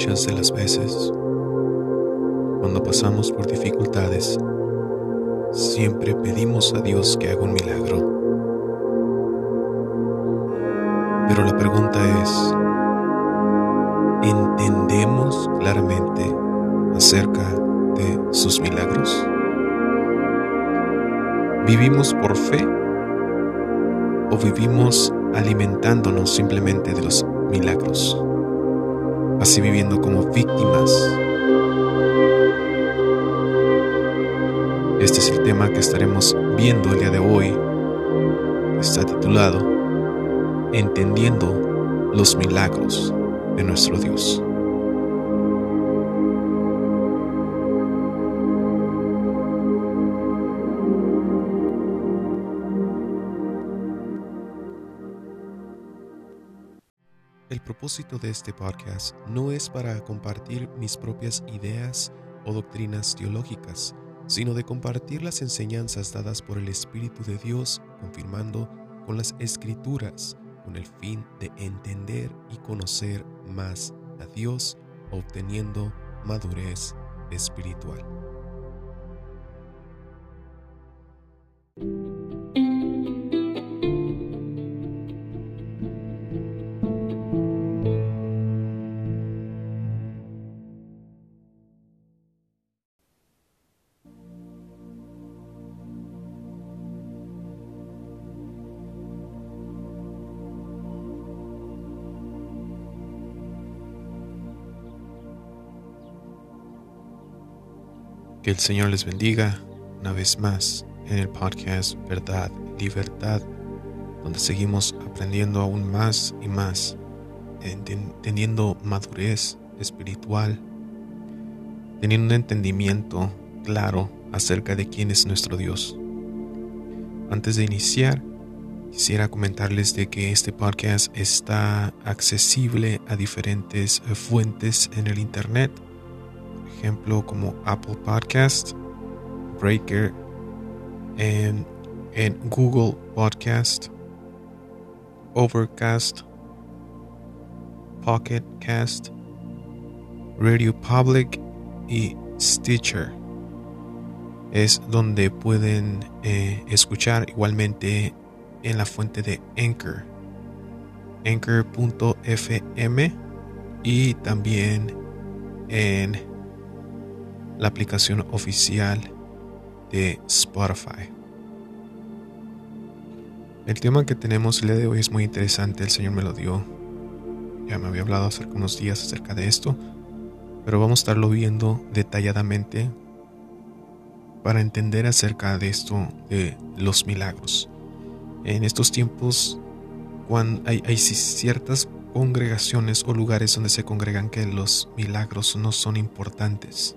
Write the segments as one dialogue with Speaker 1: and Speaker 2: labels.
Speaker 1: Muchas de las veces, cuando pasamos por dificultades, siempre pedimos a Dios que haga un milagro. Pero la pregunta es, ¿entendemos claramente acerca de sus milagros? ¿Vivimos por fe o vivimos alimentándonos simplemente de los milagros? Así viviendo como víctimas. Este es el tema que estaremos viendo el día de hoy. Está titulado Entendiendo los milagros de nuestro Dios. Propósito de este podcast no es para compartir mis propias ideas o doctrinas teológicas, sino de compartir las enseñanzas dadas por el Espíritu de Dios, confirmando con las escrituras, con el fin de entender y conocer más a Dios, obteniendo madurez espiritual. Que el Señor les bendiga una vez más en el podcast Verdad, Libertad, donde seguimos aprendiendo aún más y más, teniendo madurez espiritual, teniendo un entendimiento claro acerca de quién es nuestro Dios. Antes de iniciar, quisiera comentarles de que este podcast está accesible a diferentes fuentes en el Internet ejemplo como Apple Podcast, Breaker, en, Google Podcast, Overcast, Pocket Cast, Radio Public y Stitcher. Es donde pueden eh, escuchar igualmente en la fuente de Anchor, anchor.fm y también en la aplicación oficial de Spotify. El tema que tenemos el día de hoy es muy interesante, el Señor me lo dio. Ya me había hablado hace unos días acerca de esto, pero vamos a estarlo viendo detalladamente para entender acerca de esto de los milagros. En estos tiempos, cuando hay, hay ciertas congregaciones o lugares donde se congregan que los milagros no son importantes.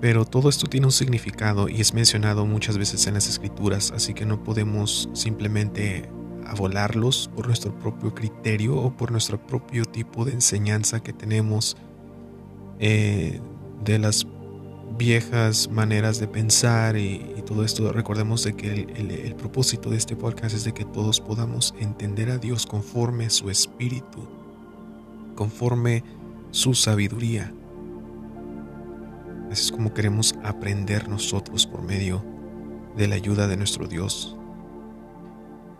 Speaker 1: Pero todo esto tiene un significado y es mencionado muchas veces en las escrituras, así que no podemos simplemente volarlos por nuestro propio criterio o por nuestro propio tipo de enseñanza que tenemos eh, de las viejas maneras de pensar y, todo esto. Recordemos de que el, el, propósito de este podcast es de que todos podamos entender a Dios conforme su espíritu, conforme su sabiduría. Es como queremos aprender nosotros por medio de la ayuda de nuestro Dios.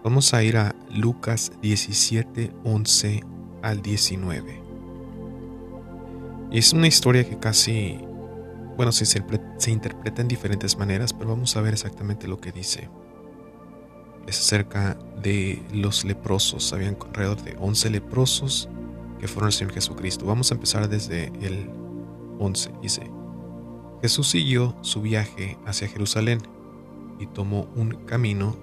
Speaker 1: Vamos a ir a Lucas 17, 11 al 19. Y es una historia que casi, bueno, se, se interpreta en diferentes maneras, pero vamos a ver exactamente lo que dice. Es acerca de los leprosos. Habían alrededor de 11 leprosos que fueron el Señor Jesucristo. Vamos a empezar desde el 11. Dice, Jesús siguió su viaje hacia Jerusalén y tomó un camino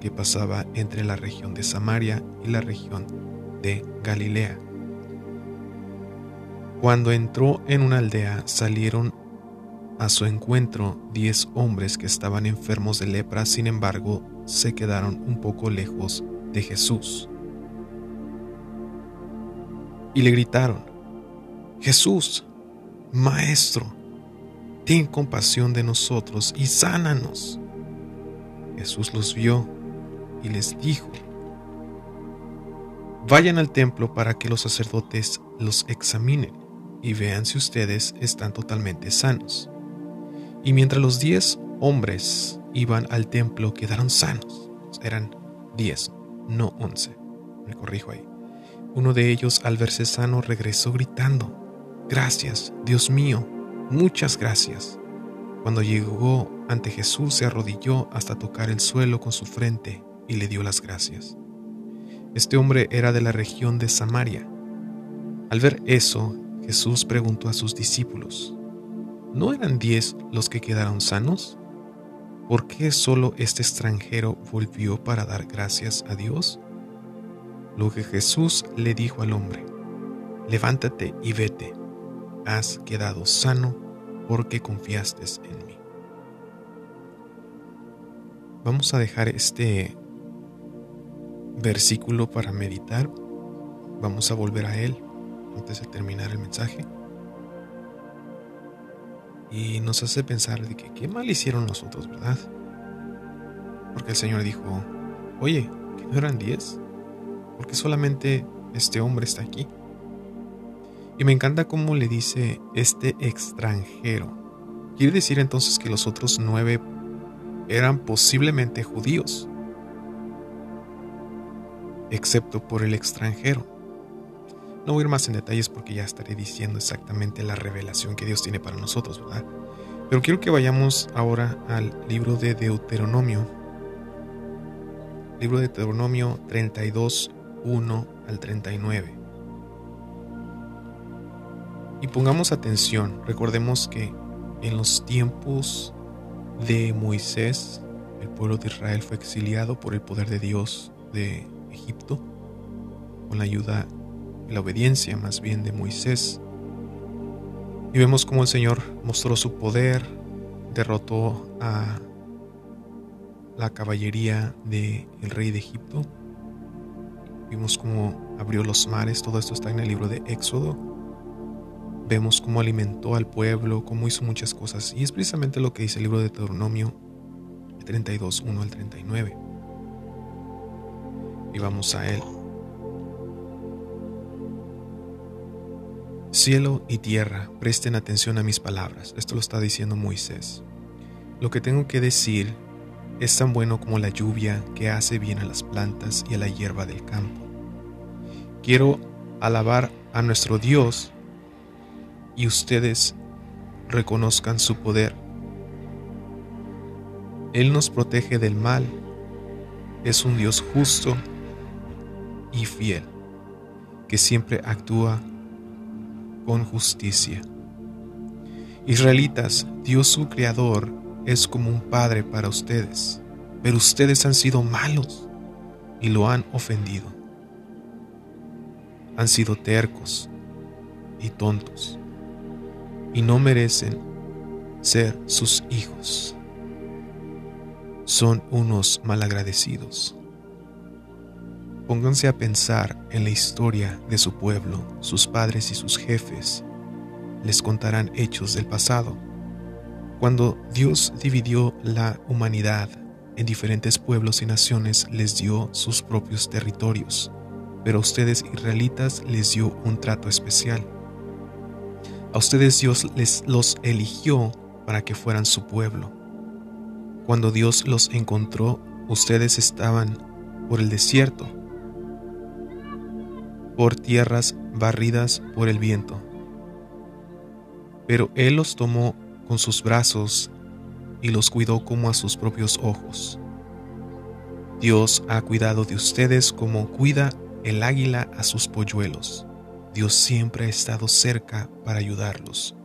Speaker 1: que pasaba entre la región de Samaria y la región de Galilea. Cuando entró en una aldea salieron a su encuentro diez hombres que estaban enfermos de lepra, sin embargo se quedaron un poco lejos de Jesús. Y le gritaron, Jesús, Maestro, ten compasión de nosotros y sánanos. Jesús los vio y les dijo, vayan al templo para que los sacerdotes los examinen y vean si ustedes están totalmente sanos. Y mientras los diez hombres iban al templo, quedaron sanos. Eran diez, no once. Me corrijo ahí. Uno de ellos, al verse sano, regresó gritando, Gracias, Dios mío, muchas gracias. Cuando llegó ante Jesús, se arrodilló hasta tocar el suelo con su frente y le dio las gracias. Este hombre era de la región de Samaria. Al ver eso, Jesús preguntó a sus discípulos, ¿no eran diez los que quedaron sanos? ¿Por qué solo este extranjero volvió para dar gracias a Dios? Lo que Jesús le dijo al hombre, levántate y vete, has quedado sano porque confiaste en mí. Vamos a dejar este versículo para meditar. Vamos a volver a él antes de terminar el mensaje. Y nos hace pensar de que qué mal hicieron nosotros, ¿verdad? Porque el Señor dijo, oye, ¿que no eran diez? Porque solamente este hombre está aquí. Y me encanta cómo le dice este extranjero. Quiere decir entonces que los otros nueve eran posiblemente judíos, excepto por el extranjero. No voy a ir más en detalles porque ya estaré diciendo exactamente la revelación que Dios tiene para nosotros, ¿verdad? Pero quiero que vayamos ahora al libro de Deuteronomio. Libro de Deuteronomio 32, 1 al 39. Y pongamos atención, recordemos que en los tiempos de Moisés, el pueblo de Israel fue exiliado por el poder de Dios de Egipto, con la ayuda y la obediencia más bien de Moisés. Y vemos cómo el Señor mostró su poder, derrotó a la caballería del rey de Egipto. Vimos cómo abrió los mares, todo esto está en el libro de Éxodo vemos cómo alimentó al pueblo, cómo hizo muchas cosas. Y es precisamente lo que dice el libro de Deuteronomio 32, 1 al 39. Y vamos a él. Cielo y tierra, presten atención a mis palabras. Esto lo está diciendo Moisés. Lo que tengo que decir es tan bueno como la lluvia que hace bien a las plantas y a la hierba del campo. Quiero alabar a nuestro Dios y ustedes reconozcan su poder. Él nos protege del mal, es un Dios justo y fiel, que siempre actúa con justicia. Israelitas, Dios su Creador es como un padre para ustedes, pero ustedes han sido malos y lo han ofendido. Han sido tercos y tontos y no merecen ser sus hijos. Son unos malagradecidos. Pónganse a pensar en la historia de su pueblo, sus padres y sus jefes. Les contarán hechos del pasado. Cuando Dios dividió la humanidad en diferentes pueblos y naciones, les dio sus propios territorios, pero a ustedes israelitas les dio un trato especial a ustedes Dios les los eligió para que fueran su pueblo. Cuando Dios los encontró, ustedes estaban por el desierto, por tierras barridas por el viento. Pero Él los tomó con sus brazos y los cuidó como a sus propios ojos. Dios ha cuidado de ustedes como cuida el águila a sus polluelos. Dios siempre ha estado cerca para ayudarlos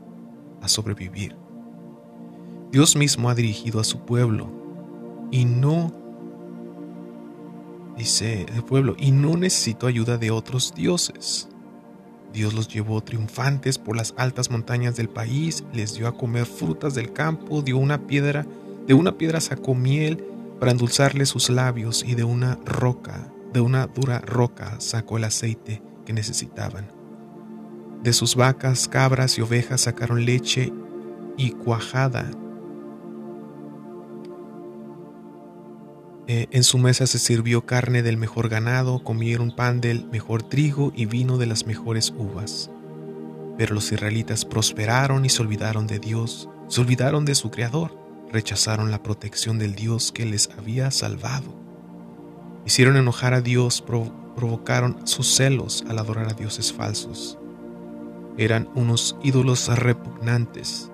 Speaker 1: a sobrevivir. Dios mismo ha dirigido a su pueblo y no, dice el pueblo, y no necesitó ayuda de otros dioses. Dios los llevó triunfantes por las altas montañas del país, les dio a comer frutas del campo, dio una piedra, de una piedra sacó miel para endulzarle sus labios y de una roca, de una dura roca sacó el aceite que necesitaban. De sus vacas, cabras y ovejas sacaron leche y cuajada. eh, en su mesa se sirvió carne del mejor ganado, comieron pan del mejor trigo y vino de las mejores uvas. Pero los israelitas prosperaron y se olvidaron de Dios, se olvidaron de su Creador, rechazaron la protección del Dios que les había salvado. Hicieron enojar a Dios, provocaron sus celos al adorar a dioses falsos. Eran unos ídolos repugnantes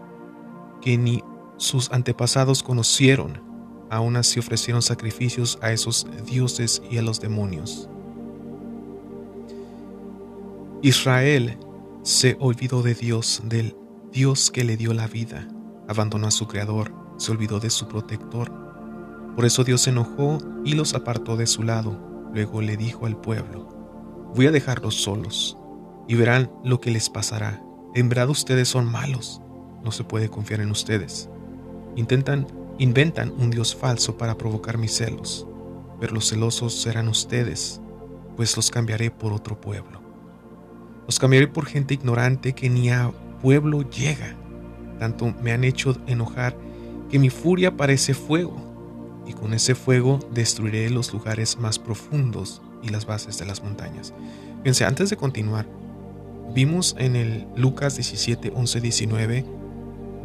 Speaker 1: que ni sus antepasados conocieron aún así ofrecieron sacrificios a esos dioses y a los demonios. Israel se olvidó de Dios, del Dios que le dio la vida, abandonó a su Creador, se olvidó de su protector. Por eso Dios se enojó y los apartó de su lado. Luego le dijo al pueblo, voy a dejarlos solos y verán lo que les pasará. En verdad ustedes son malos, no se puede confiar en ustedes. Intentan Inventan un Dios falso para provocar mis celos, pero los celosos serán ustedes, pues los cambiaré por otro pueblo. Los cambiaré por gente ignorante que ni a pueblo llega. Tanto me han hecho enojar que mi furia parece fuego, y con ese fuego destruiré los lugares más profundos y las bases de las montañas. Fíjense, antes de continuar, vimos en el Lucas 17, 11, 19,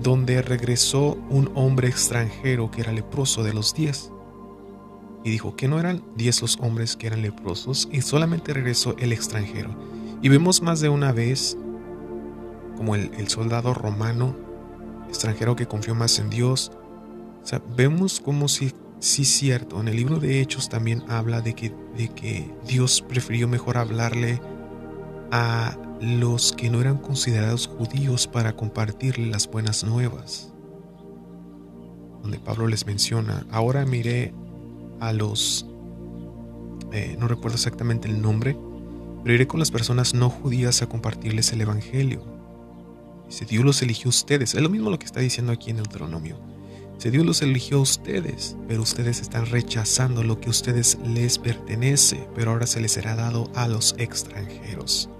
Speaker 1: donde regresó un hombre extranjero que era leproso de los diez. Y dijo que no eran diez los hombres que eran leprosos y solamente regresó el extranjero. Y vemos más de una vez como el, soldado romano extranjero que confió más en Dios. O sea, vemos como si sí cierto, en el libro de Hechos también habla de que, de que Dios prefirió mejor hablarle a los que no eran considerados judíos para compartirle las buenas nuevas. Donde Pablo les menciona, ahora miré a los, eh, no recuerdo exactamente el nombre, pero iré con las personas no judías a compartirles el Evangelio. Dice, Dios los eligió a ustedes. Es lo mismo lo que está diciendo aquí en Deuteronomio. Dice, Dios los eligió a ustedes, pero ustedes están rechazando lo que a ustedes les pertenece, pero ahora se les será dado a los extranjeros.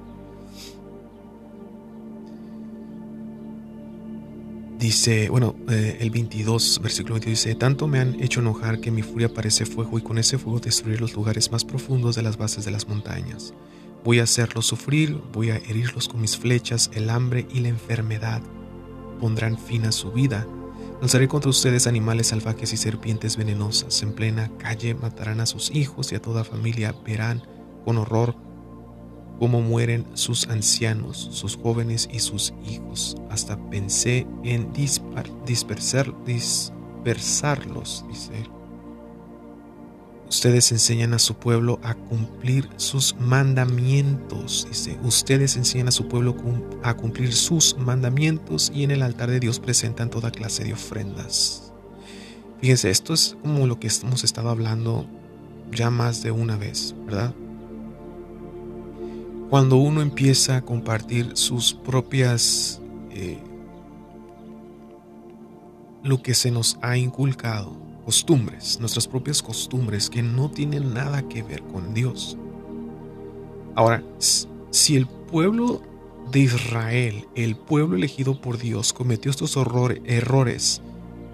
Speaker 1: Dice, bueno, eh, el 22, versículo 22 dice, tanto me han hecho enojar que mi furia parece fuego y con ese fuego destruir los lugares más profundos de las bases de las montañas. Voy a hacerlos sufrir, voy a herirlos con mis flechas, el hambre y la enfermedad. Pondrán fin a su vida. Lanzaré contra ustedes animales salvajes y serpientes venenosas. En plena calle matarán a sus hijos y a toda familia verán con horror cómo mueren sus ancianos, sus jóvenes y sus hijos. Hasta pensé en dispersar, dispersarlos, dice. Ustedes enseñan a su pueblo a cumplir sus mandamientos, dice. Ustedes enseñan a su pueblo a cumplir sus mandamientos y en el altar de Dios presentan toda clase de ofrendas. Fíjense, esto es como lo que hemos estado hablando ya más de una vez, ¿verdad? Cuando uno empieza a compartir sus propias, eh, lo que se nos ha inculcado, costumbres, nuestras propias costumbres que no tienen nada que ver con Dios. Ahora, si el pueblo de Israel, el pueblo elegido por Dios, cometió estos errores,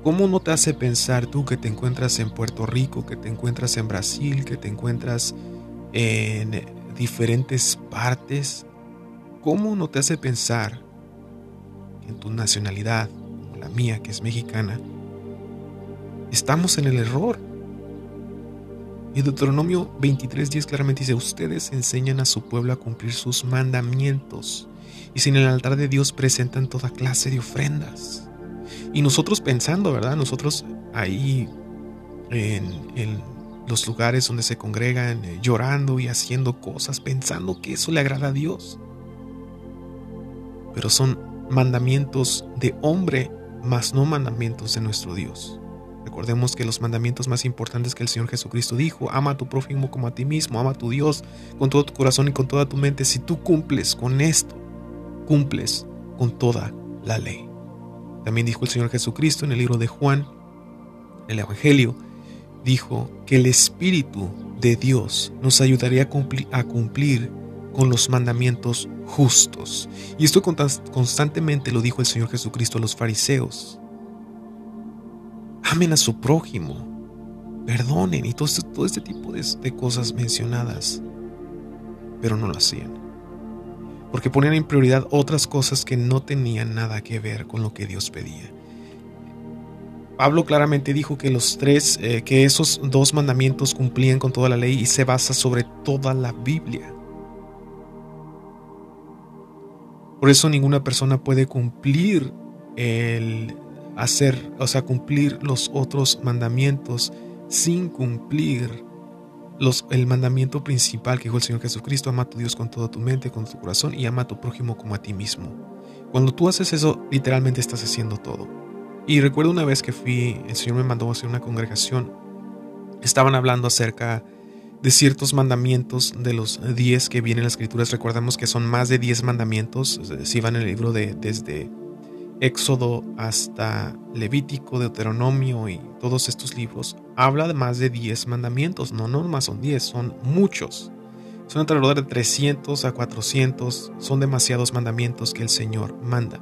Speaker 1: ¿cómo no te hace pensar tú que te encuentras en Puerto Rico, que te encuentras en Brasil, que te encuentras en diferentes partes, ¿cómo no te hace pensar en tu nacionalidad, como la mía, que es mexicana, estamos en el error? Y Deuteronomio 23:10 claramente dice, ustedes enseñan a su pueblo a cumplir sus mandamientos y sin el altar de Dios presentan toda clase de ofrendas. Y nosotros pensando, ¿verdad? Nosotros ahí en, en los lugares donde se congregan eh, llorando y haciendo cosas pensando que eso le agrada a Dios. Pero son mandamientos de hombre, mas no mandamientos de nuestro Dios. Recordemos que los mandamientos más importantes que el Señor Jesucristo dijo, ama a tu prójimo como a ti mismo, ama a tu Dios con todo tu corazón y con toda tu mente. Si tú cumples con esto, cumples con toda la ley. También dijo el Señor Jesucristo en el libro de Juan, el Evangelio, dijo que el Espíritu de Dios nos ayudaría a cumplir, con los mandamientos justos. Y esto constantemente lo dijo el Señor Jesucristo a los fariseos. Amen a su prójimo. perdonen y todo este, este tipo de cosas mencionadas. Pero no lo hacían. Porque ponían en prioridad otras cosas que no tenían nada que ver con lo que Dios pedía. Pablo claramente dijo que los tres, eh, que esos dos mandamientos cumplían con toda la ley y se basa sobre toda la Biblia. Por eso ninguna persona puede cumplir el hacer, o sea, cumplir los otros mandamientos sin cumplir los, el mandamiento principal que dijo el Señor Jesucristo, ama a tu Dios con toda tu mente, con tu corazón y ama a tu prójimo como a ti mismo. Cuando tú haces eso, literalmente estás haciendo todo. Y recuerdo una vez que fui, el Señor me mandó a hacer una congregación, estaban hablando acerca de ciertos mandamientos de los 10 que vienen en las escrituras. Recordamos que son más de 10 mandamientos, si van en el libro de desde Éxodo hasta Levítico, Deuteronomio y todos estos libros, habla de más de 10 mandamientos. No, no más son 10, son muchos. Son alrededor de 300 a 400, son demasiados mandamientos que el Señor manda.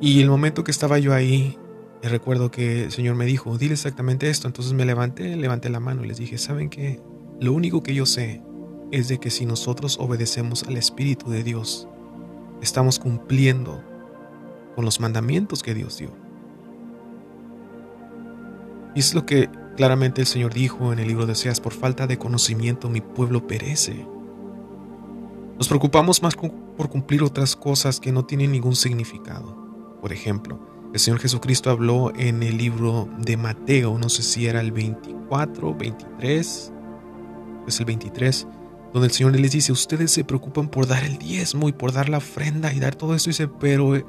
Speaker 1: Y el momento que estaba yo ahí, recuerdo que el Señor me dijo, dile exactamente esto. Entonces me levanté, levanté la mano y les dije, ¿saben qué? Lo único que yo sé es de que si nosotros obedecemos al Espíritu de Dios, estamos cumpliendo con los mandamientos que Dios dio. Y es lo que claramente el Señor dijo en el libro de Oseas, por falta de conocimiento mi pueblo perece. Nos preocupamos más por cumplir otras cosas que no tienen ningún significado. Por ejemplo, el Señor Jesucristo habló en el libro de Mateo, no sé si era el 24, 23, es el 23, donde el Señor les dice, ustedes se preocupan por dar el diezmo y por dar la ofrenda y dar todo esto, dice, pero eh,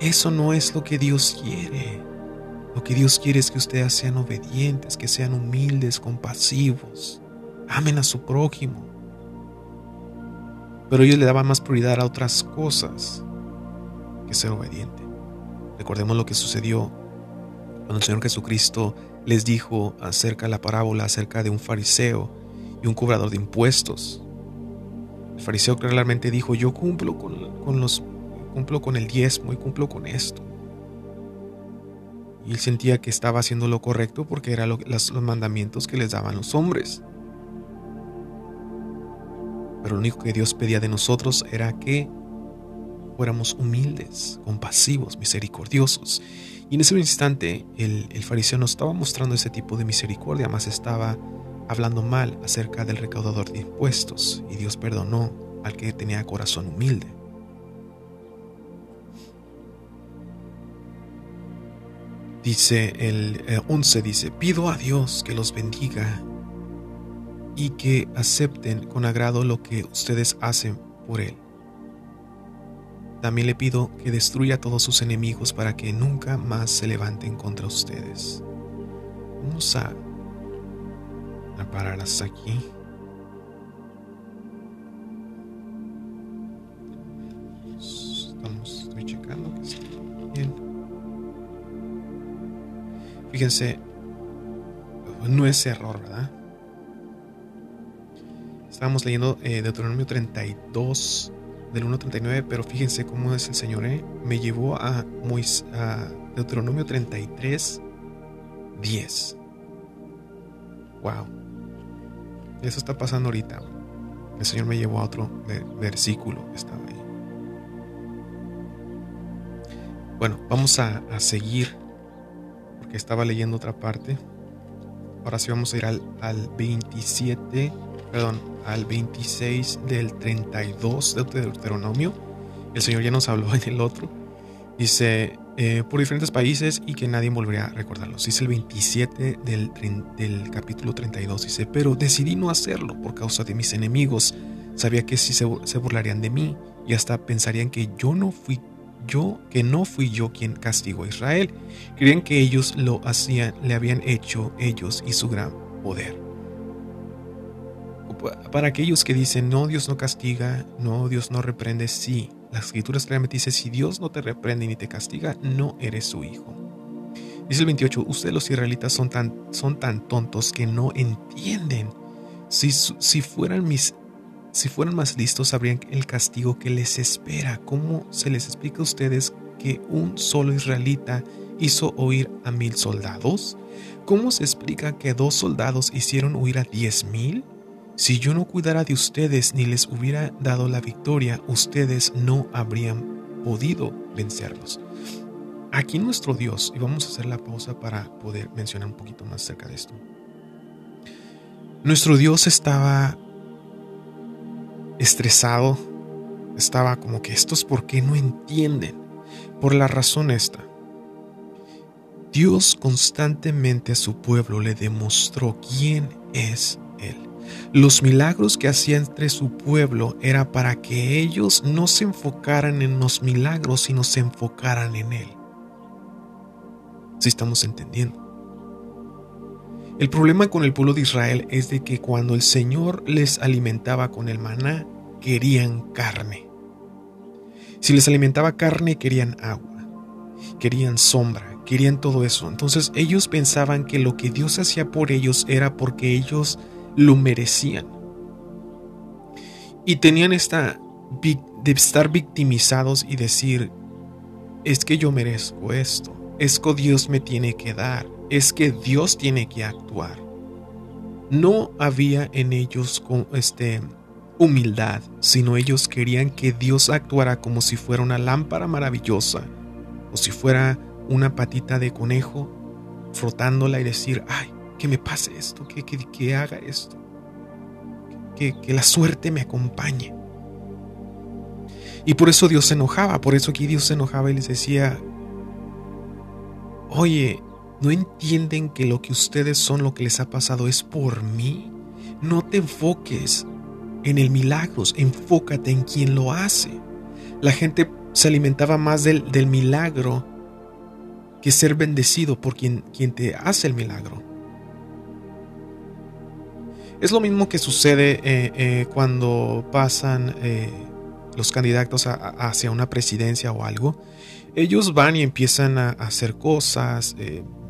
Speaker 1: eso no es lo que Dios quiere. Lo que Dios quiere es que ustedes sean obedientes, que sean humildes, compasivos, amen a su prójimo. Pero ellos le daban más prioridad a otras cosas que ser obediente. Recordemos lo que sucedió cuando el Señor Jesucristo les dijo acerca de la parábola acerca de un fariseo y un cobrador de impuestos. El fariseo claramente dijo, yo cumplo con, los cumplo con el diezmo y cumplo con esto. Y él sentía que estaba haciendo lo correcto porque eran los mandamientos que les daban los hombres. Pero lo único que Dios pedía de nosotros era que fuéramos humildes, compasivos, misericordiosos. Y en ese instante el, fariseo no estaba mostrando ese tipo de misericordia, más estaba hablando mal acerca del recaudador de impuestos. Y Dios perdonó al que tenía corazón humilde. Dice el 11, dice, pido a Dios que los bendiga y que acepten con agrado lo que ustedes hacen por Él también le pido que destruya a todos sus enemigos para que nunca más se levanten contra ustedes. Vamos a, parar hasta aquí. Estamos, estoy checando que bien. Fíjense, no es error, ¿verdad? Estábamos leyendo eh, Deuteronomio 32, del 1.39, pero fíjense cómo es el Señor, ¿eh? Me llevó a, a Deuteronomio 33, 10. Wow. Eso está pasando ahorita. El Señor me llevó a otro versículo que estaba ahí. Bueno, vamos a, a, seguir, porque estaba leyendo otra parte. Ahora sí vamos a ir al, al 27, perdón, al 26 del 32 de Deuteronomio. El Señor ya nos habló en el otro. Dice, eh, por diferentes países y que nadie volvería a recordarlos. Dice el 27 del, del capítulo 32. Dice, pero decidí no hacerlo por causa de mis enemigos. Sabía que si se, se burlarían de mí y hasta pensarían que yo no fui yo, que no fui yo quien castigó a Israel. Creían que ellos lo hacían, le habían hecho ellos y su gran poder para aquellos que dicen, no, Dios no castiga, no, Dios no reprende, sí. Las escrituras claramente dicen, si Dios no te reprende ni te castiga, no eres su hijo. Dice el 28, ustedes los israelitas son tan, son tan tontos que no entienden. Si, si, fueran mis, si fueran más listos, sabrían el castigo que les espera. ¿Cómo se les explica a ustedes que un solo israelita hizo huir a mil soldados? ¿Cómo se explica que dos soldados hicieron huir a diez mil? Si yo no cuidara de ustedes ni les hubiera dado la victoria, ustedes no habrían podido vencerlos. Aquí nuestro Dios, y vamos a hacer la pausa para poder mencionar un poquito más acerca de esto. Nuestro Dios estaba estresado, estaba como que estos por qué no entienden, por la razón esta. Dios constantemente a su pueblo le demostró quién es. Los milagros que hacía entre su pueblo era para que ellos no se enfocaran en los milagros, sino se enfocaran en Él. Si estamos entendiendo. El problema con el pueblo de Israel es de que cuando el Señor les alimentaba con el maná, querían carne. Si les alimentaba carne, querían agua, querían sombra, querían todo eso. Entonces ellos pensaban que lo que Dios hacía por ellos era porque ellos lo merecían. Y tenían esta de estar victimizados y decir, es que yo merezco esto, es que Dios me tiene que dar, es que Dios tiene que actuar. No había en ellos este, humildad, sino ellos querían que Dios actuara como si fuera una lámpara maravillosa o si fuera una patita de conejo frotándola y decir, ay, que me pase esto, que, que, haga esto, que, que la suerte me acompañe. Y por eso Dios se enojaba, por eso aquí Dios se enojaba y les decía, oye, ¿no entienden que lo que ustedes son, lo que les ha pasado es por mí? No te enfoques en el milagro, enfócate en quien lo hace. La gente se alimentaba más del, milagro que ser bendecido por quien, quien te hace el milagro. Es lo mismo que sucede eh, eh, cuando pasan eh, los candidatos hacia una presidencia o algo. Ellos van y empiezan a, hacer cosas,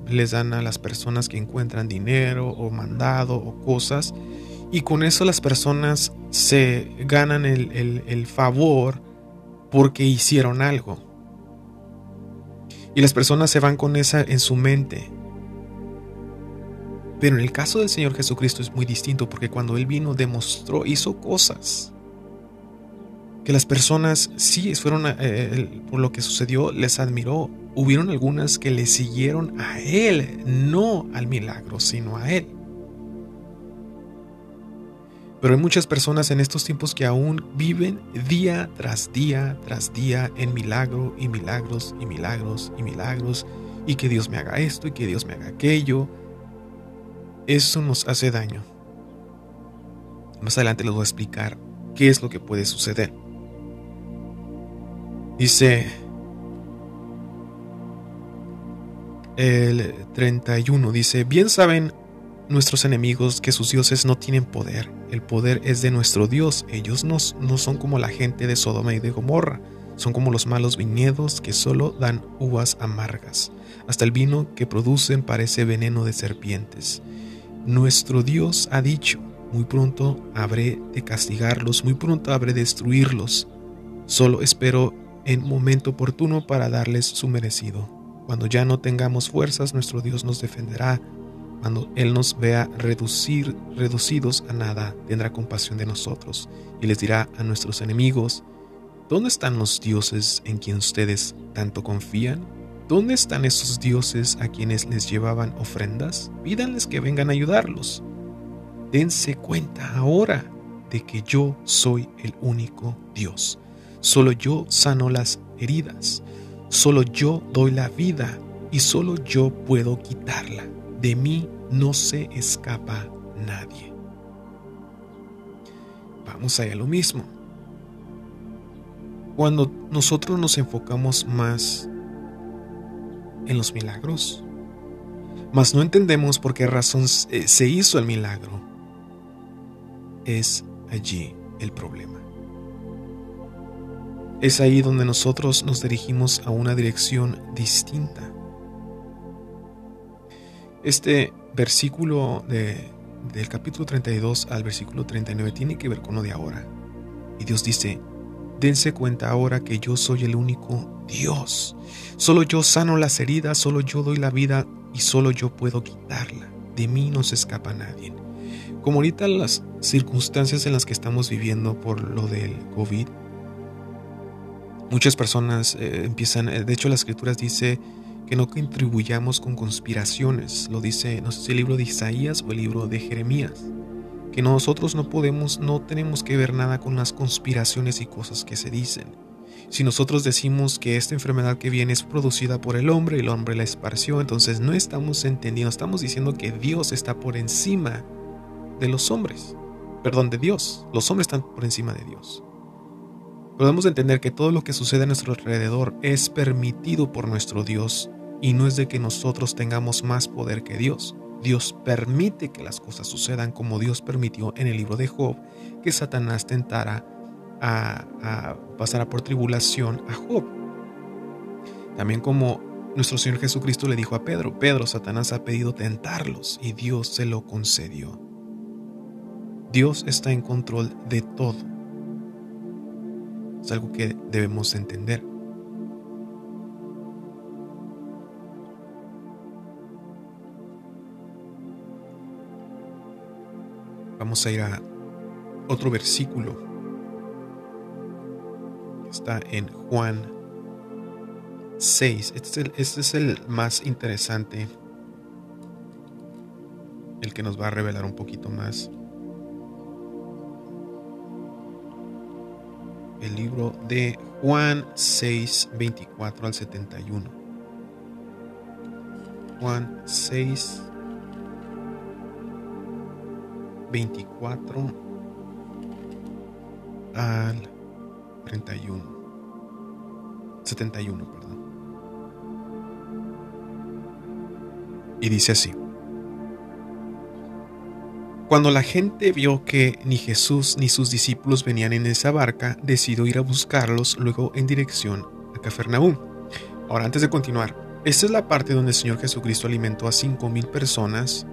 Speaker 1: les dan a las personas que encuentran dinero o mandado o cosas y con eso las personas se ganan el, favor porque hicieron algo. Y las personas se van con esa en su mente. Pero en el caso del Señor Jesucristo es muy distinto porque cuando Él vino demostró, hizo cosas que las personas sí fueron eh, por lo que sucedió, les admiró. Hubieron algunas que le siguieron a Él, no al milagro, sino a Él. Pero hay muchas personas en estos tiempos que aún viven día tras día tras día en milagro y milagros y milagros y milagros y que Dios me haga esto y que Dios me haga aquello. Eso nos hace daño. Más adelante les voy a explicar qué es lo que puede suceder. Dice el 31, dice, bien saben nuestros enemigos que sus dioses no tienen poder. El poder es de nuestro Dios. Ellos no, no son como la gente de Sodoma y de Gomorra. Son como los malos viñedos que solo dan uvas amargas. Hasta el vino que producen parece veneno de serpientes. Nuestro Dios ha dicho, muy pronto habré de castigarlos, muy pronto habré de destruirlos. Solo espero en momento oportuno para darles su merecido. Cuando ya no tengamos fuerzas, nuestro Dios nos defenderá cuando Él nos vea reducir, reducidos a nada, tendrá compasión de nosotros y les dirá a nuestros enemigos, ¿dónde están los dioses en quien ustedes tanto confían? ¿Dónde están esos dioses a quienes les llevaban ofrendas? Pídanles que vengan a ayudarlos. Dense cuenta ahora de que yo soy el único Dios. Solo yo sano las heridas. Solo yo doy la vida y solo yo puedo quitarla de mí no se escapa nadie. Vamos allá lo mismo. Cuando nosotros nos enfocamos más en los milagros, mas no entendemos por qué razón eh, se hizo el milagro, es allí el problema. Es ahí donde nosotros nos dirigimos a una dirección distinta. Este versículo del capítulo 32 al versículo 39 tiene que ver con lo de ahora. Y Dios dice, dense cuenta ahora que yo soy el único Dios. Solo yo sano las heridas, solo yo doy la vida y solo yo puedo quitarla. De mí no se escapa nadie. Como ahorita las circunstancias en las que estamos viviendo por lo del COVID, muchas personas eh, empiezan, eh, de hecho las escrituras dice que no contribuyamos con conspiraciones, lo dice, no sé el libro de Isaías o el libro de Jeremías, que nosotros no podemos, no tenemos que ver nada con las conspiraciones y cosas que se dicen. Si nosotros decimos que esta enfermedad que viene es producida por el hombre el hombre la esparció, entonces no estamos entendiendo, estamos diciendo que Dios está por encima de los hombres. Perdón, de Dios. Los hombres están por encima de Dios. Podemos entender que todo lo que sucede a nuestro alrededor es permitido por nuestro Dios y no es de que nosotros tengamos más poder que Dios. Dios permite que las cosas sucedan como Dios permitió en el libro de Job que Satanás tentara a, a pasar por tribulación a Job. También como nuestro Señor Jesucristo le dijo a Pedro, Pedro, Satanás ha pedido tentarlos y Dios se lo concedió. Dios está en control de todo. Es algo que debemos entender. Vamos a ir a otro versículo. Está en Juan 6. Este es, el, este es el más interesante. El que nos va a revelar un poquito más. el libro de Juan 6, 24 al 71. Juan 6, 24 al 31. 71, perdón. Y dice así. Cuando la gente vio que ni Jesús ni sus discípulos venían en esa barca, decidió ir a buscarlos luego en dirección a Cafarnaúm. Ahora, antes de continuar, esta es la parte donde el Señor Jesucristo alimentó a cinco mil personas,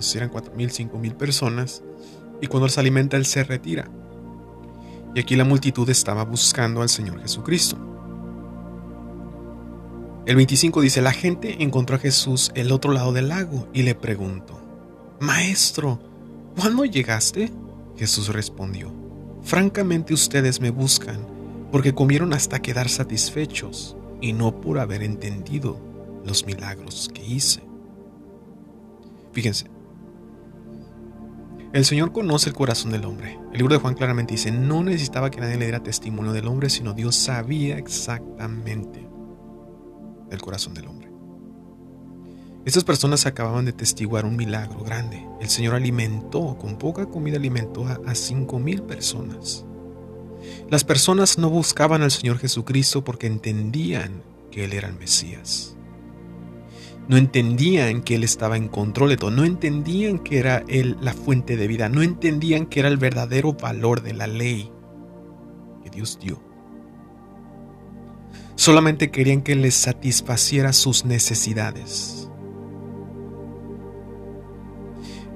Speaker 1: si eran cuatro mil, cinco mil personas, y cuando se alimenta, Él se retira. Y aquí la multitud estaba buscando al Señor Jesucristo. El 25 dice, la gente encontró a Jesús el otro lado del lago y le preguntó, Maestro, ¿Cuándo llegaste? Jesús respondió, Francamente ustedes me buscan porque comieron hasta quedar satisfechos y no por haber entendido los milagros que hice. Fíjense, el Señor conoce el corazón del hombre. El libro de Juan claramente dice, no necesitaba que nadie le diera testimonio del hombre, sino Dios sabía exactamente el corazón del hombre. Estas personas acababan de testiguar un milagro grande. El Señor alimentó, con poca comida alimentó a, cinco mil personas. Las personas no buscaban al Señor Jesucristo porque entendían que Él era el Mesías. No entendían que Él estaba en control de todo. No entendían que era Él la fuente de vida. No entendían que era el verdadero valor de la ley que Dios dio. Solamente querían que les satisfaciera sus necesidades.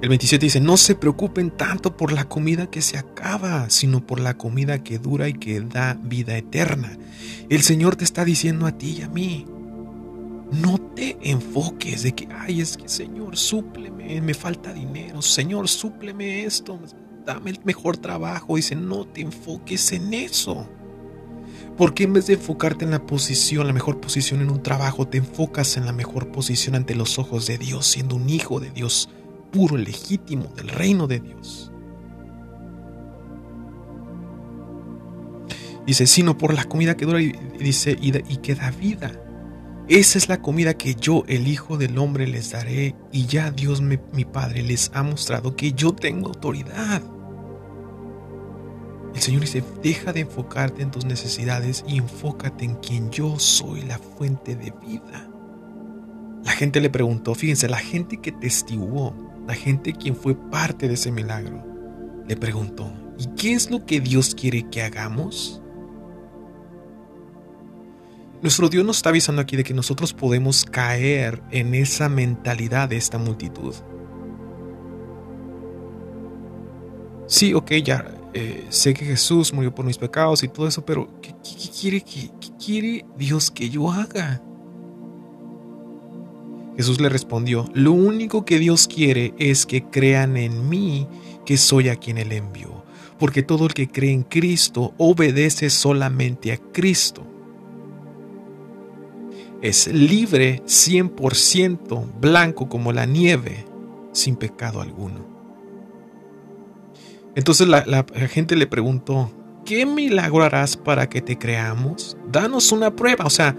Speaker 1: El 27 dice, no se preocupen tanto por la comida que se acaba, sino por la comida que dura y que da vida eterna. El Señor te está diciendo a ti y a mí, no te enfoques de que, ay, es que Señor, súpleme, me falta dinero, Señor, súpleme esto, dame el mejor trabajo. Dice, no te enfoques en eso. Porque en vez de enfocarte en la posición, la mejor posición en un trabajo, te enfocas en la mejor posición ante los ojos de Dios, siendo un hijo de Dios, puro, legítimo del reino de Dios. Dice, sino por la comida que dura y, dice, y, que da vida. Esa es la comida que yo, el Hijo del Hombre, les daré. Y ya Dios mi Padre les ha mostrado que yo tengo autoridad. El Señor dice, deja de enfocarte en tus necesidades y enfócate en quien yo soy, la fuente de vida. La gente le preguntó, fíjense, la gente que testiguó, la gente quien fue parte de ese milagro, le preguntó, ¿y qué es lo que Dios quiere que hagamos? Nuestro Dios nos está avisando aquí de que nosotros podemos caer en esa mentalidad de esta multitud. Sí, ok, ya eh, sé que Jesús murió por mis pecados y todo eso, pero ¿qué, quiere, qué quiere Dios que yo haga? Jesús le respondió, lo único que Dios quiere es que crean en mí, que soy a quien Él envió, porque todo el que cree en Cristo obedece solamente a Cristo. Es libre 100% blanco como la nieve, sin pecado alguno. Entonces la, gente le preguntó, ¿qué milagro harás para que te creamos? Danos una prueba. O sea,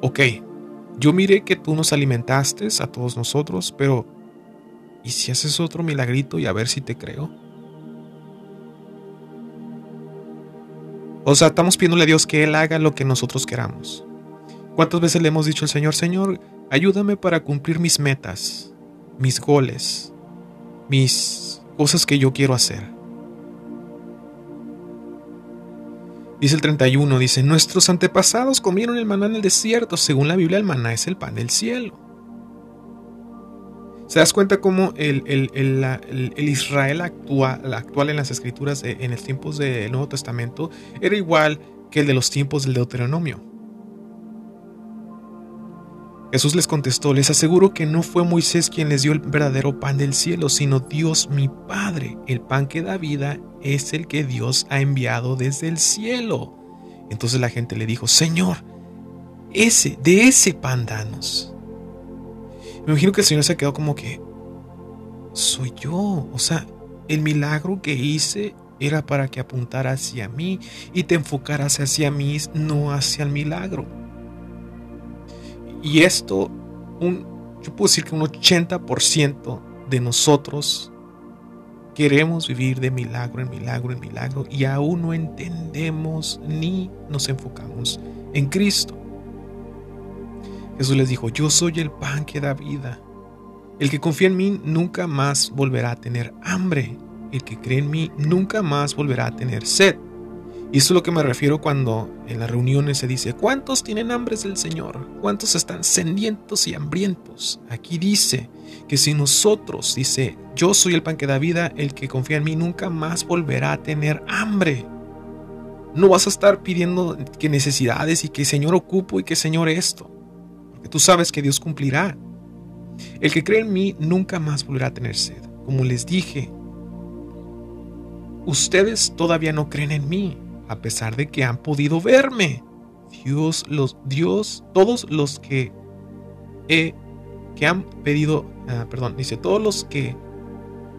Speaker 1: ok, yo miré que tú nos alimentaste a todos nosotros, pero ¿y si haces otro milagrito y a ver si te creo? O sea, estamos pidiéndole a Dios que Él haga lo que nosotros queramos. ¿Cuántas veces le hemos dicho al Señor, Señor, ayúdame para cumplir mis metas, mis goles, mis cosas que yo quiero hacer? Dice el 31, dice, nuestros antepasados comieron el maná en el desierto. Según la Biblia, el maná es el pan del cielo. ¿Se das cuenta cómo el, Israel actual, actual, en las escrituras, en los tiempos del Nuevo Testamento, era igual que el de los tiempos del Deuteronomio? Jesús les contestó, les aseguro que no fue Moisés quien les dio el verdadero pan del cielo, sino Dios mi Padre. El pan que da vida es el que Dios ha enviado desde el cielo. Entonces la gente le dijo, Señor, ese, de ese pan danos. Me imagino que el Señor se quedó como que, soy yo. O sea, el milagro que hice era para que apuntara hacia mí y te enfocaras hacia mí, no hacia el milagro. Y esto, yo puedo decir que un 80% de nosotros queremos vivir de milagro en milagro en milagro y aún no entendemos ni nos enfocamos en Cristo. Jesús les dijo, yo soy el pan que da vida. El que confía en mí nunca más volverá a tener hambre. El que cree en mí nunca más volverá a tener sed. Y eso es lo que me refiero cuando en las reuniones se dice, ¿cuántos tienen hambres del Señor? ¿Cuántos están sedientos y hambrientos? Aquí dice que si nosotros, dice, yo soy el pan que da vida, el que confía en mí nunca más volverá a tener hambre. No vas a estar pidiendo que necesidades y que Señor ocupo y que Señor esto, porque tú sabes que Dios cumplirá. El que cree en mí nunca más volverá a tener sed. Como les dije, ustedes todavía no creen en mí a pesar de que han podido verme. Dios, los, Dios, todos los que he, que han pedido, ah, perdón, dice, todos los que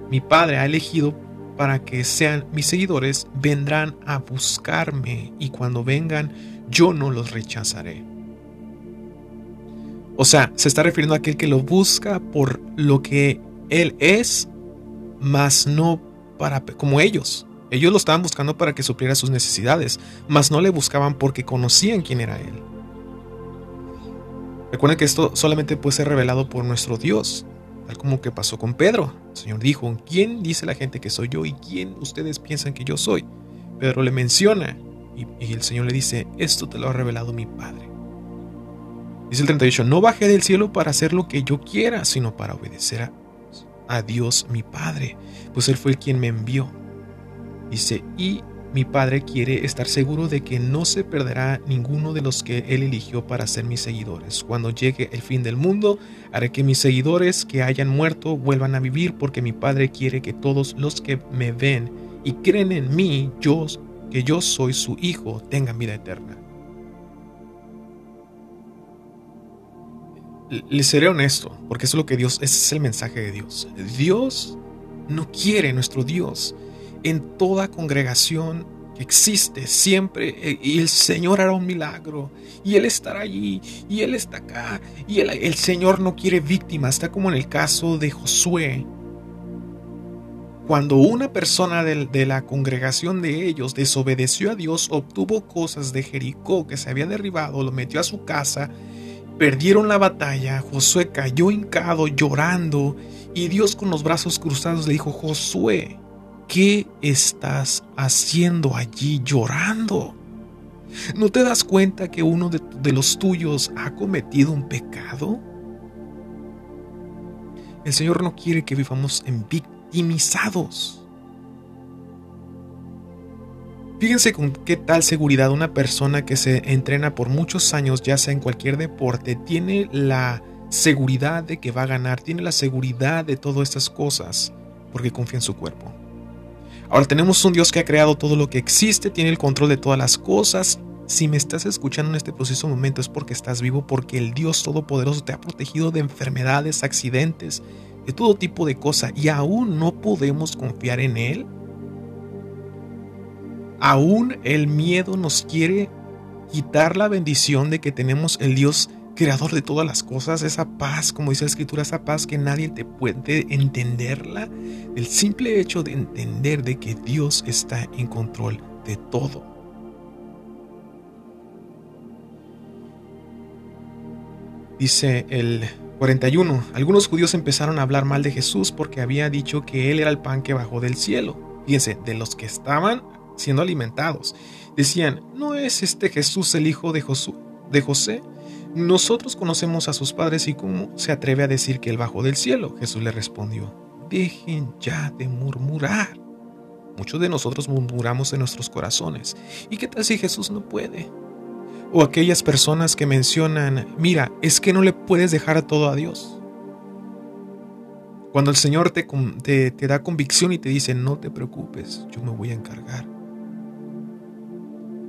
Speaker 1: mi Padre ha elegido para que sean mis seguidores, vendrán a buscarme y cuando vengan, yo no los rechazaré. O sea, se está refiriendo a aquel que lo busca por lo que Él es, mas no para como ellos. Ellos lo estaban buscando para que supliera sus necesidades, mas no le buscaban porque conocían quién era Él. Recuerden que esto solamente puede ser revelado por nuestro Dios, tal como que pasó con Pedro. El Señor dijo, ¿quién dice la gente que soy yo y quién ustedes piensan que yo soy? Pedro le menciona y, el Señor le dice, esto te lo ha revelado mi Padre. Dice el 38, no bajé del cielo para hacer lo que yo quiera, sino para obedecer a, a Dios mi Padre, pues Él fue el quien me envió. Dice, y mi Padre quiere estar seguro de que no se perderá ninguno de los que Él eligió para ser mis seguidores. Cuando llegue el fin del mundo, haré que mis seguidores que hayan muerto vuelvan a vivir porque mi Padre quiere que todos los que me ven y creen en mí, yo, que yo soy su Hijo, tengan vida eterna. Les seré honesto, porque eso es lo que Dios, ese es el mensaje de Dios. Dios no quiere, nuestro Dios, en toda congregación existe siempre eh, y el Señor hará un milagro y Él estará allí y Él está acá y el, Señor no quiere víctimas, está como en el caso de Josué. Cuando una persona de, de la congregación de ellos desobedeció a Dios, obtuvo cosas de Jericó que se había derribado, lo metió a su casa, perdieron la batalla, Josué cayó hincado llorando y Dios con los brazos cruzados le dijo, Josué, ¿Qué estás haciendo allí llorando? ¿No te das cuenta que uno de, los tuyos ha cometido un pecado? El Señor no quiere que vivamos en victimizados. Fíjense con qué tal seguridad una persona que se entrena por muchos años, ya sea en cualquier deporte, tiene la seguridad de que va a ganar, tiene la seguridad de todas estas cosas porque confía en su cuerpo. Ahora tenemos un Dios que ha creado todo lo que existe, tiene el control de todas las cosas. Si me estás escuchando en este preciso momento es porque estás vivo, porque el Dios Todopoderoso te ha protegido de enfermedades, accidentes, de todo tipo de cosas y aún no podemos confiar en Él. Aún el miedo nos quiere quitar la bendición de que tenemos el Dios creador de todas las cosas, esa paz, como dice la escritura, esa paz que nadie te puede entenderla, el simple hecho de entender de que Dios está en control de todo. Dice el 41. Algunos judíos empezaron a hablar mal de Jesús porque había dicho que él era el pan que bajó del cielo. Fíjense, de los que estaban siendo alimentados. Decían, ¿no es este Jesús el hijo de, José? Nosotros conocemos a sus padres y cómo se atreve a decir que él bajó del cielo. Jesús le respondió, dejen ya de murmurar. Muchos de nosotros murmuramos en nuestros corazones. ¿Y qué tal si Jesús no puede? O aquellas personas que mencionan, mira, es que no le puedes dejar todo a Dios. Cuando el Señor te, da convicción y te dice, no te preocupes, yo me voy a encargar.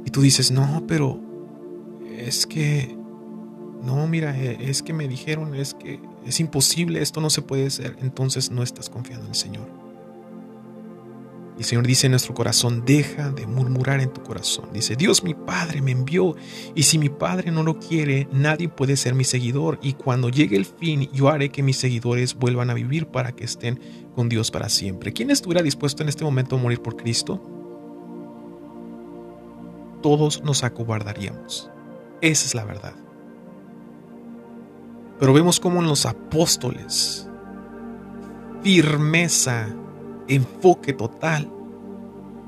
Speaker 1: Y tú dices, no, pero es que no, mira, e, es que me dijeron, es que es imposible, esto no se puede hacer, entonces no estás confiando en el Señor. El Señor dice en nuestro corazón, deja de murmurar en tu corazón. Dice, Dios mi Padre me envió, y si mi Padre no lo quiere, nadie puede ser mi seguidor, y cuando llegue el fin, yo haré que mis seguidores vuelvan a vivir para que estén con Dios para siempre. ¿Quién estuviera dispuesto en este momento a morir por Cristo? Todos nos acobardaríamos. Esa es la verdad. Pero vemos como en los apóstoles, firmeza, enfoque total,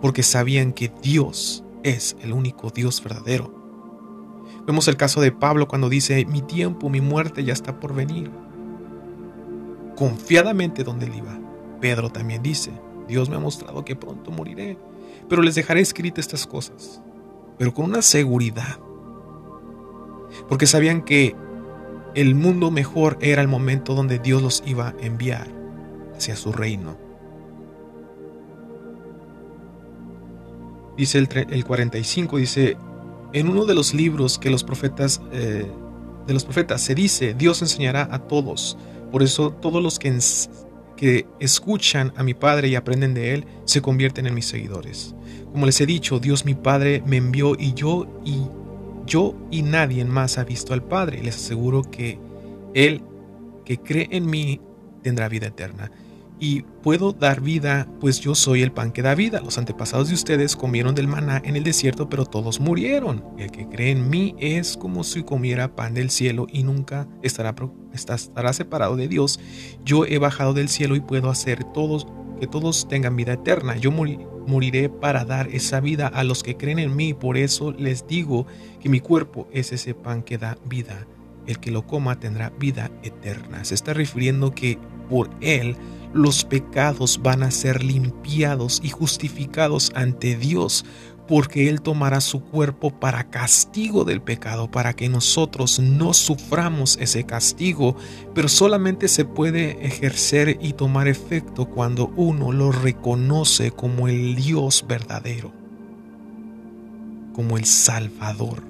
Speaker 1: porque sabían que Dios es el único Dios verdadero. Vemos el caso de Pablo cuando dice, mi tiempo, mi muerte ya está por venir. Confiadamente donde él iba. Pedro también dice, Dios me ha mostrado que pronto moriré, pero les dejaré escritas estas cosas, pero con una seguridad, porque sabían que el mundo mejor era el momento donde Dios los iba a enviar hacia su reino. Dice el, 45, dice, en uno de los libros que los profetas, eh, de los profetas se dice, Dios enseñará a todos. Por eso todos los que, que escuchan a mi Padre y aprenden de Él se convierten en mis seguidores. Como les he dicho, Dios mi Padre me envió y yo y yo y nadie más ha visto al Padre. Les aseguro que Él que cree en mí tendrá vida eterna. Y puedo dar vida, pues yo soy el pan que da vida. Los antepasados de ustedes comieron del maná en el desierto, pero todos murieron. El que cree en mí es como si comiera pan del cielo y nunca estará, estará separado de Dios. Yo he bajado del cielo y puedo hacer todos que todos tengan vida eterna. Yo moriré para dar esa vida a los que creen en mí. Por eso les digo que mi cuerpo es ese pan que da vida. El que lo coma tendrá vida eterna. Se está refiriendo que por él los pecados van a ser limpiados y justificados ante Dios porque Él tomará su cuerpo para castigo del pecado, para que nosotros no suframos ese castigo, pero solamente se puede ejercer y tomar efecto cuando uno lo reconoce como el Dios verdadero, como el Salvador.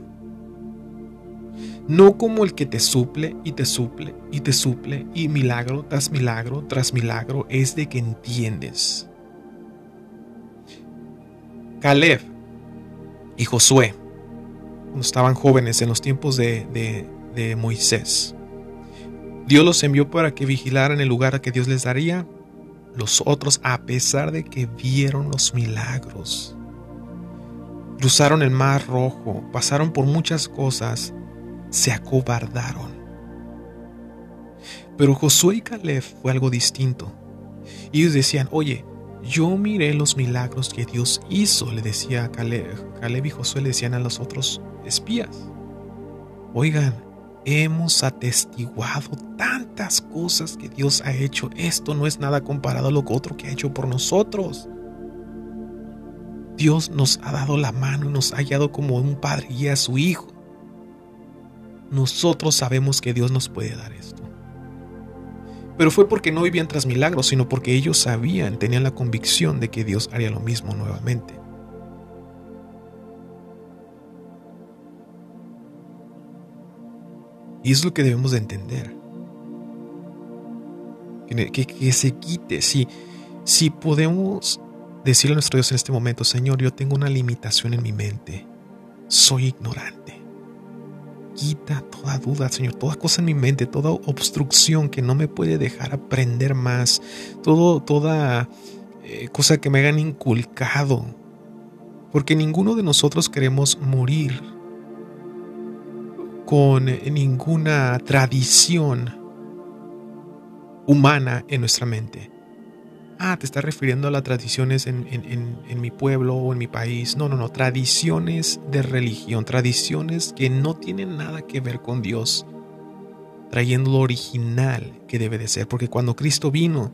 Speaker 1: No como el que te suple y te suple y te suple y milagro tras milagro tras milagro es de que entiendes. Caleb y Josué, cuando estaban jóvenes en los tiempos de, de, Moisés. Dios los envió para que vigilaran el lugar que Dios les daría. Los otros, a pesar de que vieron los milagros, cruzaron el mar rojo, pasaron por muchas cosas, se acobardaron. Pero Josué y Caleb fue algo distinto. Ellos decían, oye, yo miré los milagros que Dios hizo, le decía Caleb. Caleb y Josué le decían a los otros espías. Oigan, hemos atestiguado tantas cosas que Dios ha hecho. Esto no es nada comparado a lo otro que ha hecho por nosotros. Dios nos ha dado la mano y nos ha hallado como un padre y a su hijo. Nosotros sabemos que Dios nos puede dar esto. Pero fue porque no vivían tras milagros, sino porque ellos sabían, tenían la convicción de que Dios haría lo mismo nuevamente. Y es lo que debemos de entender. Que, se quite. Si, si podemos decirle a nuestro Dios en este momento, Señor, yo tengo una limitación en mi mente. Soy ignorante. Quita toda duda, Señor, toda cosa en mi mente, toda obstrucción que no me puede dejar aprender más, todo, toda eh, cosa que me hayan inculcado. Porque ninguno de nosotros queremos morir con ninguna tradición humana en nuestra mente. Ah, te estás refiriendo a las tradiciones en, mi pueblo o en mi país. No, no, no, tradiciones de religión, tradiciones que no tienen nada que ver con Dios, trayendo lo original que debe de ser, porque cuando Cristo vino,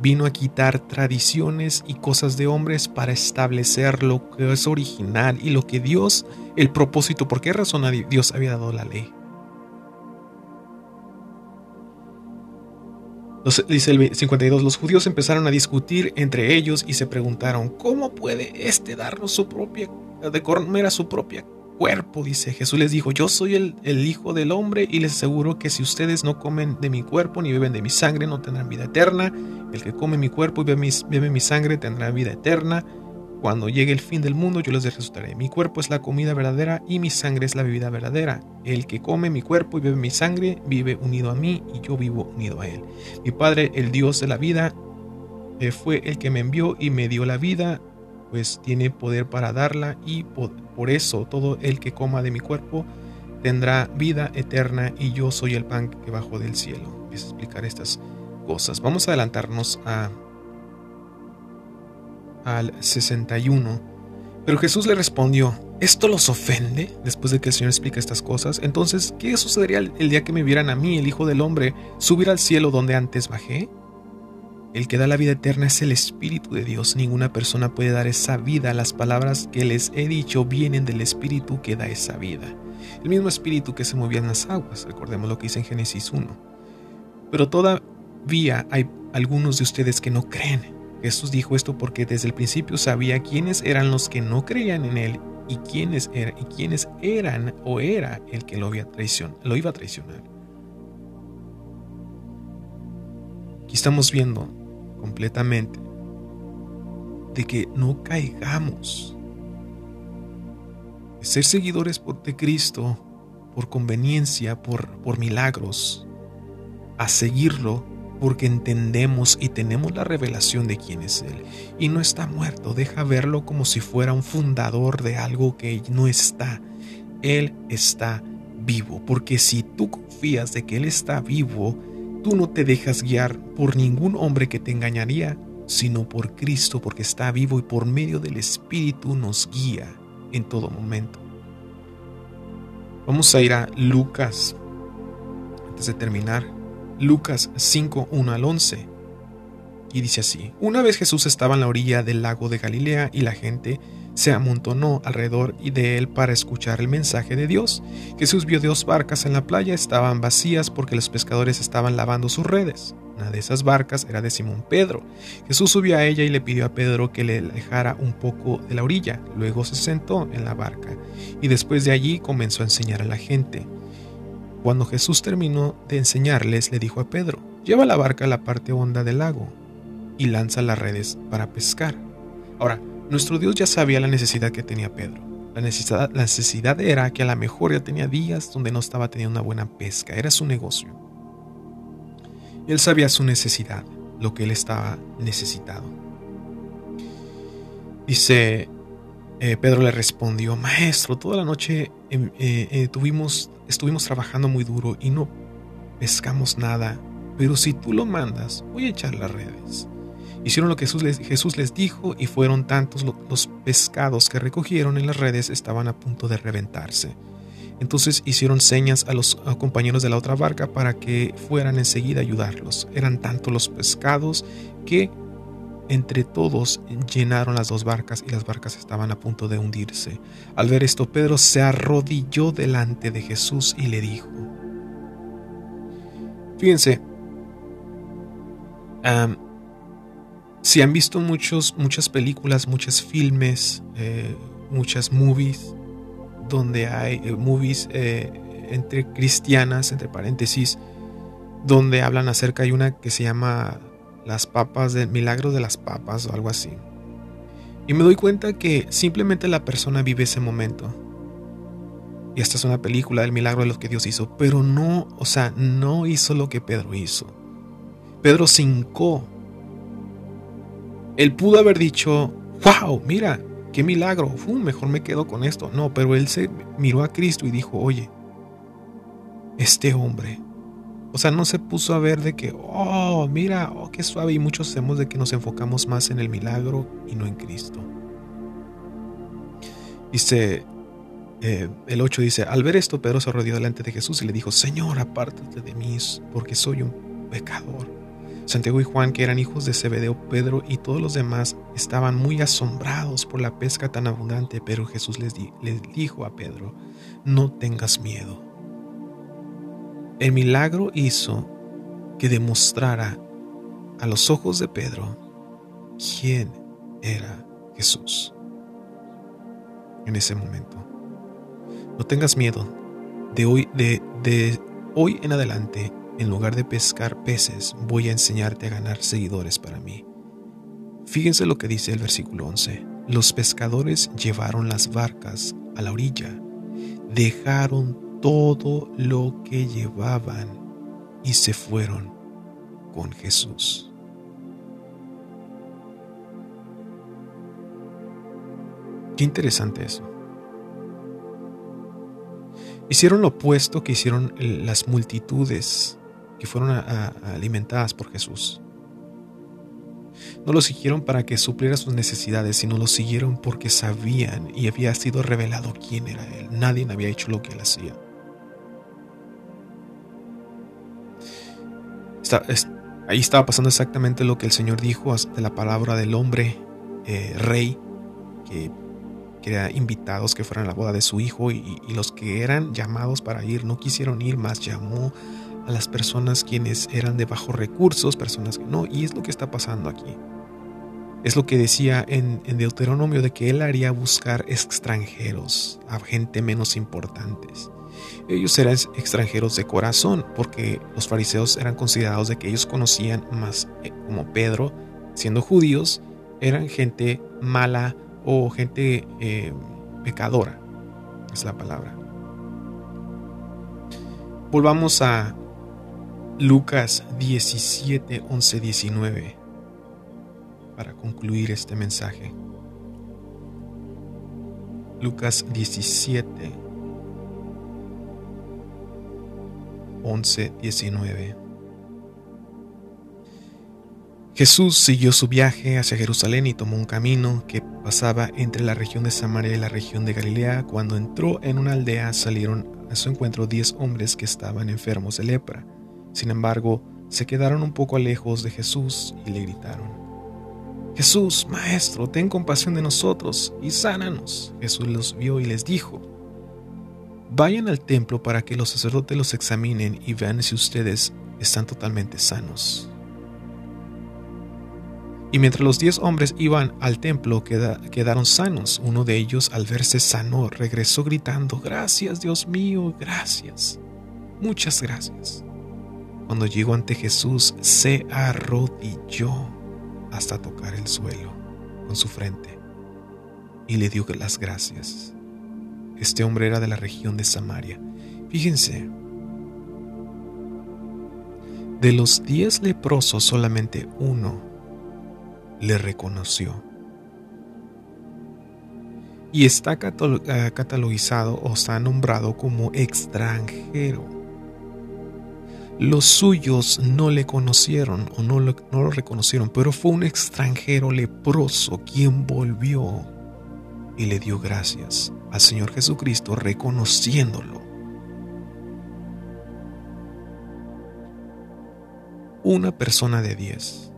Speaker 1: vino a quitar tradiciones y cosas de hombres para establecer lo que es original y lo que Dios, el propósito, por qué razón Dios había dado la ley. Dice el 52, los judíos empezaron a discutir entre ellos y se preguntaron, ¿cómo puede éste darnos su propia, de comer a su propia cuerpo? Dice Jesús les dijo, yo soy el, el, Hijo del Hombre y les aseguro que si ustedes no comen de mi cuerpo ni beben de mi sangre no tendrán vida eterna. El que come mi cuerpo y bebe mi sangre tendrá vida eterna cuando llegue el fin del mundo yo les resucitaré. Mi cuerpo es la comida verdadera y mi sangre es la bebida verdadera. El que come mi cuerpo y bebe mi sangre vive unido a mí y yo vivo unido a él. Mi Padre, el Dios de la vida, eh, fue el que me envió y me dio la vida, pues tiene poder para darla y por, eso todo el que coma de mi cuerpo tendrá vida eterna y yo soy el pan que bajo del cielo. Explicar estas cosas. Vamos a adelantarnos a al 61. Pero Jesús le respondió, ¿esto los ofende? Después de que el Señor explica estas cosas, entonces, ¿qué sucedería el día que me vieran a mí, el Hijo del Hombre, subir al cielo donde antes bajé? El que da la vida eterna es el Espíritu de Dios. Ninguna persona puede dar esa vida. Las palabras que les he dicho vienen del Espíritu que da esa vida. El mismo Espíritu que se movía en las aguas. Recordemos lo que dice en Génesis 1. Pero todavía hay algunos de ustedes que no creen. Jesús dijo esto porque desde el principio sabía quiénes eran los que no creían en él y quiénes, y quiénes eran o era el que lo, había lo iba a traicionar. Aquí estamos viendo completamente de que no caigamos. ser seguidores de Cristo por conveniencia, por, por milagros, a seguirlo porque entendemos y tenemos la revelación de quién es Él. Y no está muerto, deja verlo como si fuera un fundador de algo que no está. Él está vivo, porque si tú confías de que Él está vivo, tú no te dejas guiar por ningún hombre que te engañaría, sino por Cristo, porque está vivo y por medio del Espíritu nos guía en todo momento. Vamos a ir a Lucas, antes de terminar, Lucas 5, 1 al 11. Y dice así, una vez Jesús estaba en la orilla del lago de Galilea y la gente se amontonó alrededor de él para escuchar el mensaje de Dios. Jesús vio dos barcas en la playa, estaban vacías porque los pescadores estaban lavando sus redes. Una de esas barcas era de Simón Pedro. Jesús subió a ella y le pidió a Pedro que le alejara un poco de la orilla. Luego se sentó en la barca y después de allí comenzó a enseñar a la gente. Cuando Jesús terminó de enseñarles, le dijo a Pedro, lleva la barca a la parte honda del lago y lanza las redes para pescar. Ahora, nuestro Dios ya sabía la necesidad que tenía Pedro. La necesidad, la necesidad era que a lo mejor ya tenía días donde no estaba teniendo una buena pesca, era su negocio. Él sabía su necesidad, lo que él estaba necesitado. Dice, eh, Pedro le respondió, Maestro, toda la noche eh, eh, tuvimos estuvimos trabajando muy duro y no pescamos nada, pero si tú lo mandas, voy a echar las redes. Hicieron lo que Jesús les, Jesús les dijo y fueron tantos los pescados que recogieron en las redes estaban a punto de reventarse. Entonces hicieron señas a los compañeros de la otra barca para que fueran enseguida a ayudarlos. Eran tantos los pescados que entre todos llenaron las dos barcas y las barcas estaban a punto de hundirse. Al ver esto, Pedro se arrodilló delante de Jesús y le dijo, Fíjense, si han visto muchos, muchas películas, muchos filmes, eh, muchas movies, donde hay eh, movies eh, entre cristianas, entre paréntesis, donde hablan acerca, hay una que se llama Las papas, del milagro de las papas o algo así. Y me doy cuenta que simplemente la persona vive ese momento. Y esta es una película del milagro de lo que Dios hizo, pero no, o sea, no hizo lo que Pedro hizo. Pedro se hincó. Él pudo haber dicho, wow, mira, qué milagro, mejor me quedo con esto. No, pero él se miró a Cristo y dijo, oye, este hombre. O sea, no se puso a ver de que, oh, mira, oh, qué suave. Y muchos hacemos de que nos enfocamos más en el milagro y no en Cristo. Dice, eh, el 8 dice, al ver esto, Pedro se rodeó delante de Jesús y le dijo, Señor, apártate de mí, porque soy un pecador. Santiago y Juan, que eran hijos de Zebedeo, Pedro y todos los demás, estaban muy asombrados por la pesca tan abundante, pero Jesús les, les dijo a Pedro, no tengas miedo. El milagro hizo que demostrara a los ojos de Pedro quién era Jesús en ese momento. No tengas miedo. De hoy, de, de hoy en adelante en lugar de pescar peces, voy a enseñarte a ganar seguidores para mí. Fíjense lo que dice el versículo 11. Los pescadores llevaron las barcas a la orilla, dejaron todo lo que llevaban y se fueron con Jesús. Qué interesante eso. Hicieron lo opuesto que hicieron las multitudes que fueron alimentadas por Jesús. No lo siguieron para que supliera sus necesidades, sino lo siguieron porque sabían y había sido revelado quién era Él. Nadie había hecho lo que Él hacía. Ahí estaba pasando exactamente lo que el Señor dijo de la palabra del hombre eh, rey que quería invitados que fueran a la boda de su hijo y, los que eran llamados para ir no quisieron ir más, llamó a las personas quienes eran de bajos recursos, personas que no, y es lo que está pasando aquí. Es lo que decía en, Deuteronomio de que él haría buscar extranjeros, a gente menos importantes. Ellos eran extranjeros de corazón, porque los fariseos eran considerados de que ellos conocían más, eh, como Pedro, siendo judíos, eran gente mala o gente eh, pecadora, es la palabra. Volvamos a Lucas 17, 11, 19 para concluir este mensaje. Lucas 17, 11, 19. Jesús siguió su viaje hacia Jerusalén y tomó un camino que pasaba entre la región de Samaria y la región de Galilea. Cuando entró en una aldea salieron a su encuentro diez hombres que estaban enfermos de lepra sin embargo, se quedaron un poco lejos de Jesús y le gritaron, Jesús, Maestro, ten compasión de nosotros y sánanos. Jesús los vio y les dijo, Vayan al templo para que los sacerdotes los examinen y vean si ustedes están totalmente sanos. Y mientras los diez hombres iban al templo, quedaron sanos. Uno de ellos, al verse sano, regresó gritando, Gracias, Dios mío, gracias. Muchas gracias. Cuando llegó ante Jesús, se arrodilló hasta tocar el suelo con su frente y le dio las gracias. Este hombre era de la región de Samaria. Fíjense, de los diez leprosos solamente uno le reconoció. Y está eh, catalogizado o está nombrado como extranjero los suyos no le conocieron o no lo, no lo reconocieron, pero fue un extranjero leproso quien volvió y le dio gracias al Señor Jesucristo reconociéndolo. Una persona de diez.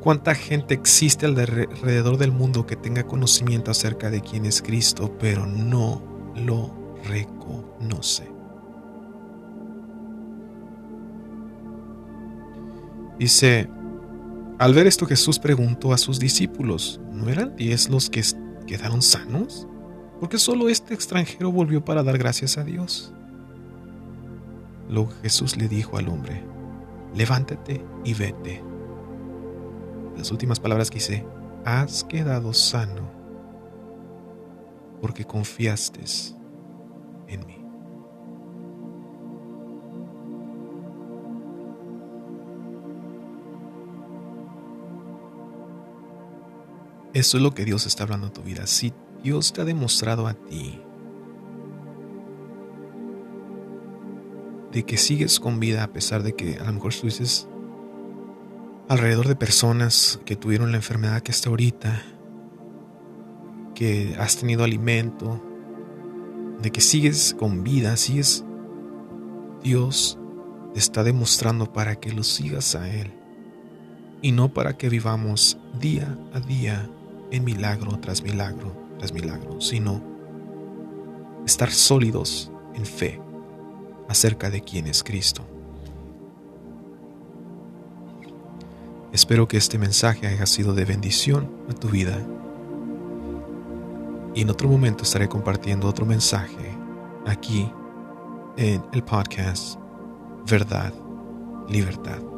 Speaker 1: ¿Cuánta gente existe alrededor del mundo que tenga conocimiento acerca de quién es Cristo, pero no lo reconoce? Dice, al ver esto Jesús preguntó a sus discípulos, ¿no eran diez los que quedaron sanos? Porque solo este extranjero volvió para dar gracias a Dios. Luego Jesús le dijo al hombre, levántate y vete. Las últimas palabras que hice, has quedado sano porque confiaste en mí. Eso es lo que Dios está hablando en tu vida. Si Dios te ha demostrado a ti de que sigues con vida a pesar de que a lo mejor estuviste alrededor de personas que tuvieron la enfermedad que está ahorita, que has tenido alimento, de que sigues con vida, sigues, Dios te está demostrando para que lo sigas a Él y no para que vivamos día a día en milagro tras milagro tras milagro, sino estar sólidos en fe acerca de quién es Cristo. Espero que este mensaje haya sido de bendición a tu vida. Y en otro momento estaré compartiendo otro mensaje aquí en el podcast Verdad, Libertad.